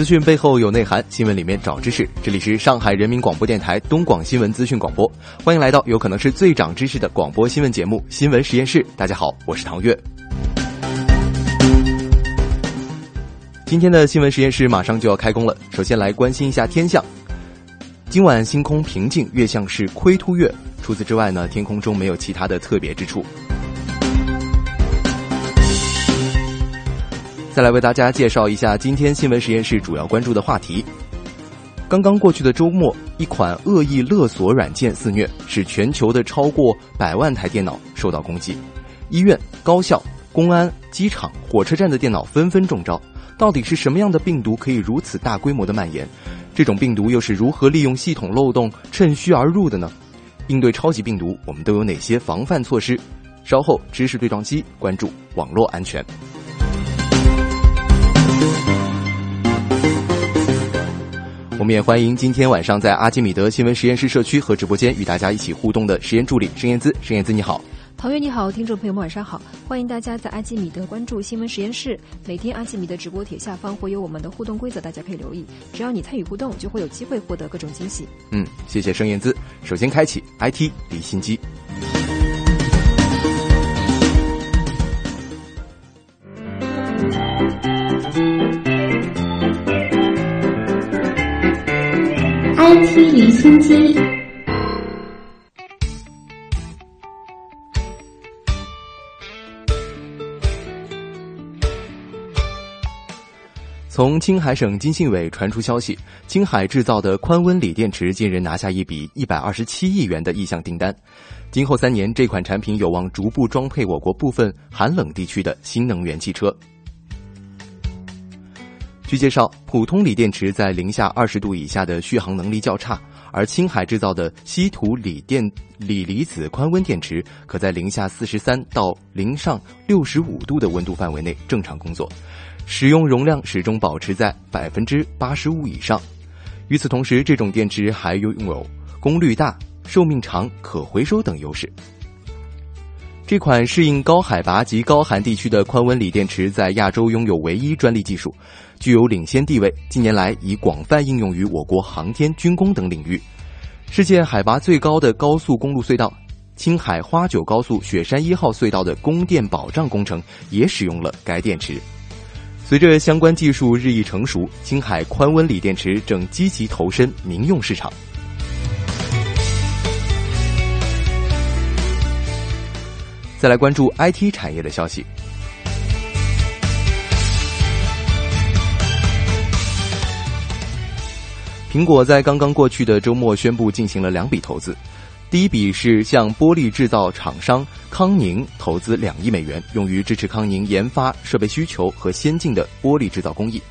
资讯背后有内涵，新闻里面找知识。这里是上海人民广播电台东广新闻资讯广播，欢迎来到有可能是最长知识的广播新闻节目《新闻实验室》。大家好，我是唐月。今天的新闻实验室马上就要开工了，首先来关心一下天象。今晚星空平静，月相是亏凸月。除此之外呢，天空中没有其他的特别之处。再来为大家介绍一下今天新闻实验室主要关注的话题。刚刚过去的周末，一款恶意勒索软件肆虐，使全球的超过百万台电脑受到攻击。医院、高校、公安、机场、火车站的电脑纷纷中招。到底是什么样的病毒可以如此大规模的蔓延？这种病毒又是如何利用系统漏洞趁虚而入的呢？应对超级病毒，我们都有哪些防范措施？稍后知识对撞机关注网络安全。我们也欢迎今天晚上在阿基米德新闻实验室社区和直播间与大家一起互动的实验助理盛燕姿。盛燕姿，你好。陶月你好，听众朋友们晚上好，欢迎大家在阿基米德关注新闻实验室。每天阿基米德直播帖下方会有我们的互动规则，大家可以留意。只要你参与互动，就会有机会获得各种惊喜。嗯，谢谢盛燕姿。首先开启 IT 离心机。IT 离心机。从青海省经信委传出消息，青海制造的宽温锂电池近日拿下一笔一百二十七亿元的意向订单。今后三年，这款产品有望逐步装配我国部分寒冷地区的新能源汽车。据介绍，普通锂电池在零下二十度以下的续航能力较差，而青海制造的稀土锂电锂离子宽温电池，可在零下四十三到零上六十五度的温度范围内正常工作，使用容量始终保持在百分之八十五以上。与此同时，这种电池还拥有功率大、寿命长、可回收等优势。这款适应高海拔及高寒地区的宽温锂电池在亚洲拥有唯一专利技术，具有领先地位。近年来已广泛应用于我国航天、军工等领域。世界海拔最高的高速公路隧道——青海花九高速雪山一号隧道的供电保障工程也使用了该电池。随着相关技术日益成熟，青海宽温锂电池正积极投身民用市场。再来关注 IT 产业的消息。苹果在刚刚过去的周末宣布进行了两笔投资，第一笔是向玻璃制造厂商康宁投资两亿美元，用于支持康宁研发设备需求和先进的玻璃制造工艺。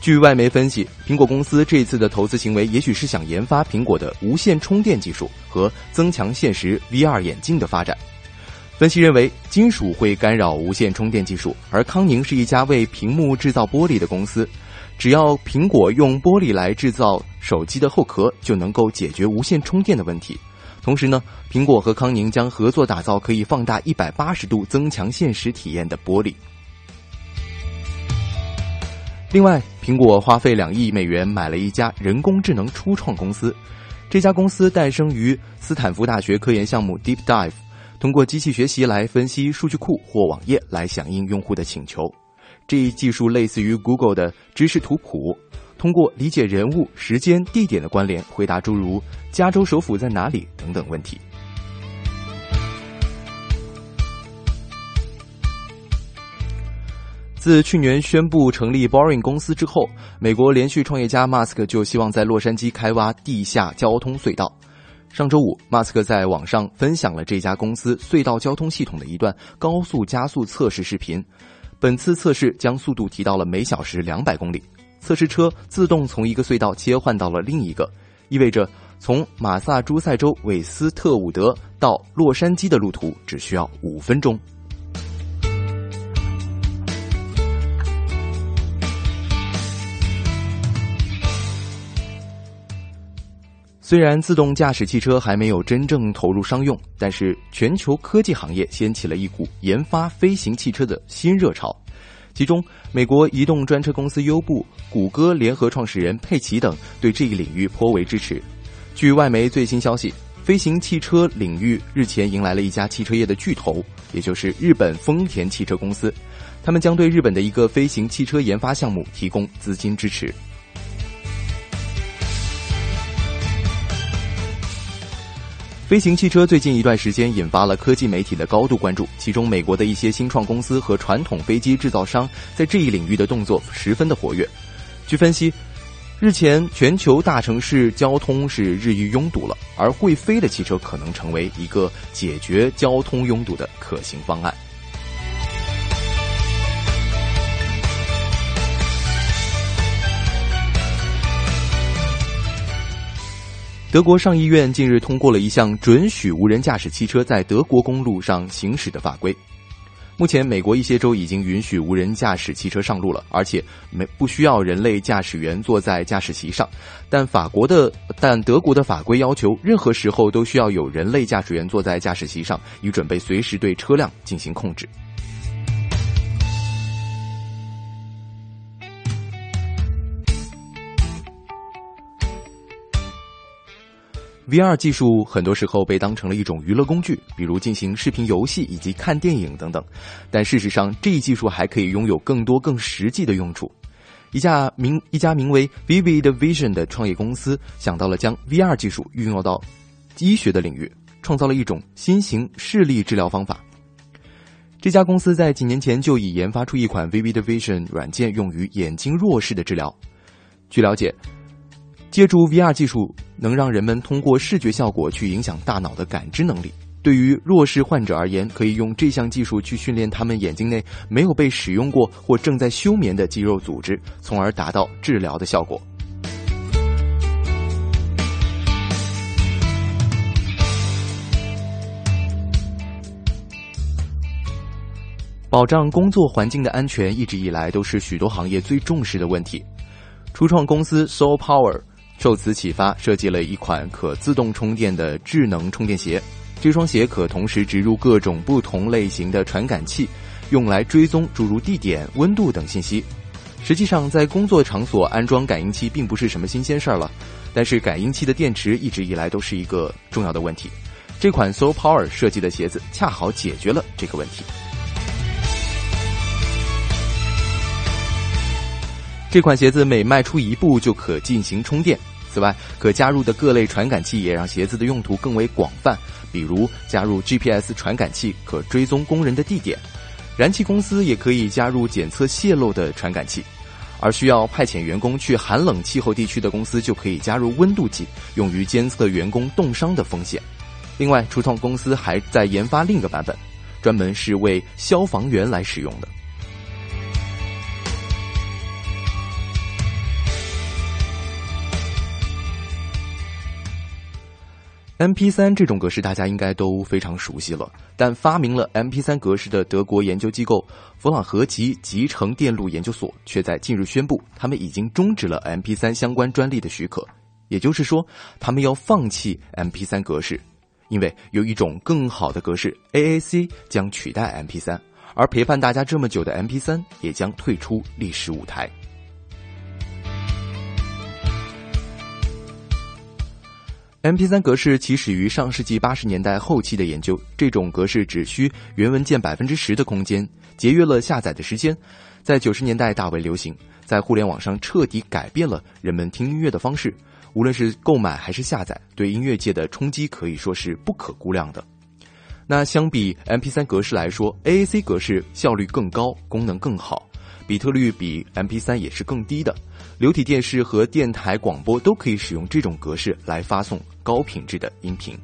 据外媒分析，苹果公司这次的投资行为也许是想研发苹果的无线充电技术和增强现实 VR 眼镜的发展。分析认为，金属会干扰无线充电技术，而康宁是一家为屏幕制造玻璃的公司。只要苹果用玻璃来制造手机的后壳，就能够解决无线充电的问题。同时呢，苹果和康宁将合作打造可以放大一百八十度增强现实体验的玻璃。另外，苹果花费两亿美元买了一家人工智能初创公司，这家公司诞生于斯坦福大学科研项目 Deep Dive。通过机器学习来分析数据库或网页来响应用户的请求，这一技术类似于 Google 的知识图谱，通过理解人物、时间、地点的关联，回答诸如“加州首府在哪里”等等问题。自去年宣布成立 Boring 公司之后，美国连续创业家马斯克就希望在洛杉矶开挖地下交通隧道。上周五，马斯克在网上分享了这家公司隧道交通系统的一段高速加速测试视频。本次测试将速度提到了每小时两百公里，测试车自动从一个隧道切换到了另一个，意味着从马萨诸塞州韦斯特伍德到洛杉矶的路途只需要五分钟。虽然自动驾驶汽车还没有真正投入商用，但是全球科技行业掀起了一股研发飞行汽车的新热潮。其中，美国移动专车公司优步、谷歌联合创始人佩奇等对这一领域颇为支持。据外媒最新消息，飞行汽车领域日前迎来了一家汽车业的巨头，也就是日本丰田汽车公司，他们将对日本的一个飞行汽车研发项目提供资金支持。飞行汽车最近一段时间引发了科技媒体的高度关注，其中美国的一些新创公司和传统飞机制造商在这一领域的动作十分的活跃。据分析，日前全球大城市交通是日益拥堵了，而会飞的汽车可能成为一个解决交通拥堵的可行方案。德国上议院近日通过了一项准许无人驾驶汽车在德国公路上行驶的法规。目前，美国一些州已经允许无人驾驶汽车上路了，而且没不需要人类驾驶员坐在驾驶席上。但法国的，但德国的法规要求，任何时候都需要有人类驾驶员坐在驾驶席上，以准备随时对车辆进行控制。VR 技术很多时候被当成了一种娱乐工具，比如进行视频游戏以及看电影等等。但事实上，这一技术还可以拥有更多更实际的用处。一家名一家名为 Vivid Vision 的创业公司想到了将 VR 技术运用到医学的领域，创造了一种新型视力治疗方法。这家公司在几年前就已研发出一款 Vivid Vision 软件，用于眼睛弱视的治疗。据了解。借助 VR 技术，能让人们通过视觉效果去影响大脑的感知能力。对于弱视患者而言，可以用这项技术去训练他们眼睛内没有被使用过或正在休眠的肌肉组织，从而达到治疗的效果。保障工作环境的安全一直以来都是许多行业最重视的问题。初创公司 Soul Power。受此启发，设计了一款可自动充电的智能充电鞋。这双鞋可同时植入各种不同类型的传感器，用来追踪诸如地点、温度等信息。实际上，在工作场所安装感应器并不是什么新鲜事儿了，但是感应器的电池一直以来都是一个重要的问题。这款 Soul Power 设计的鞋子恰好解决了这个问题。这款鞋子每迈出一步就可进行充电。此外，可加入的各类传感器也让鞋子的用途更为广泛。比如，加入 GPS 传感器可追踪工人的地点；燃气公司也可以加入检测泄漏的传感器；而需要派遣员工去寒冷气候地区的公司就可以加入温度计，用于监测员工冻伤的风险。另外，初创公司还在研发另一个版本，专门是为消防员来使用的。M P 三这种格式大家应该都非常熟悉了，但发明了 M P 三格式的德国研究机构弗朗和集集成电路研究所却在近日宣布，他们已经终止了 M P 三相关专利的许可，也就是说，他们要放弃 M P 三格式，因为有一种更好的格式 A A C 将取代 M P 三，而陪伴大家这么久的 M P 三也将退出历史舞台。MP3 格式起始于上世纪八十年代后期的研究，这种格式只需原文件百分之十的空间，节约了下载的时间，在九十年代大为流行，在互联网上彻底改变了人们听音乐的方式。无论是购买还是下载，对音乐界的冲击可以说是不可估量的。那相比 MP3 格式来说，AAC 格式效率更高，功能更好，比特率比 MP3 也是更低的。流体电视和电台广播都可以使用这种格式来发送高品质的音频。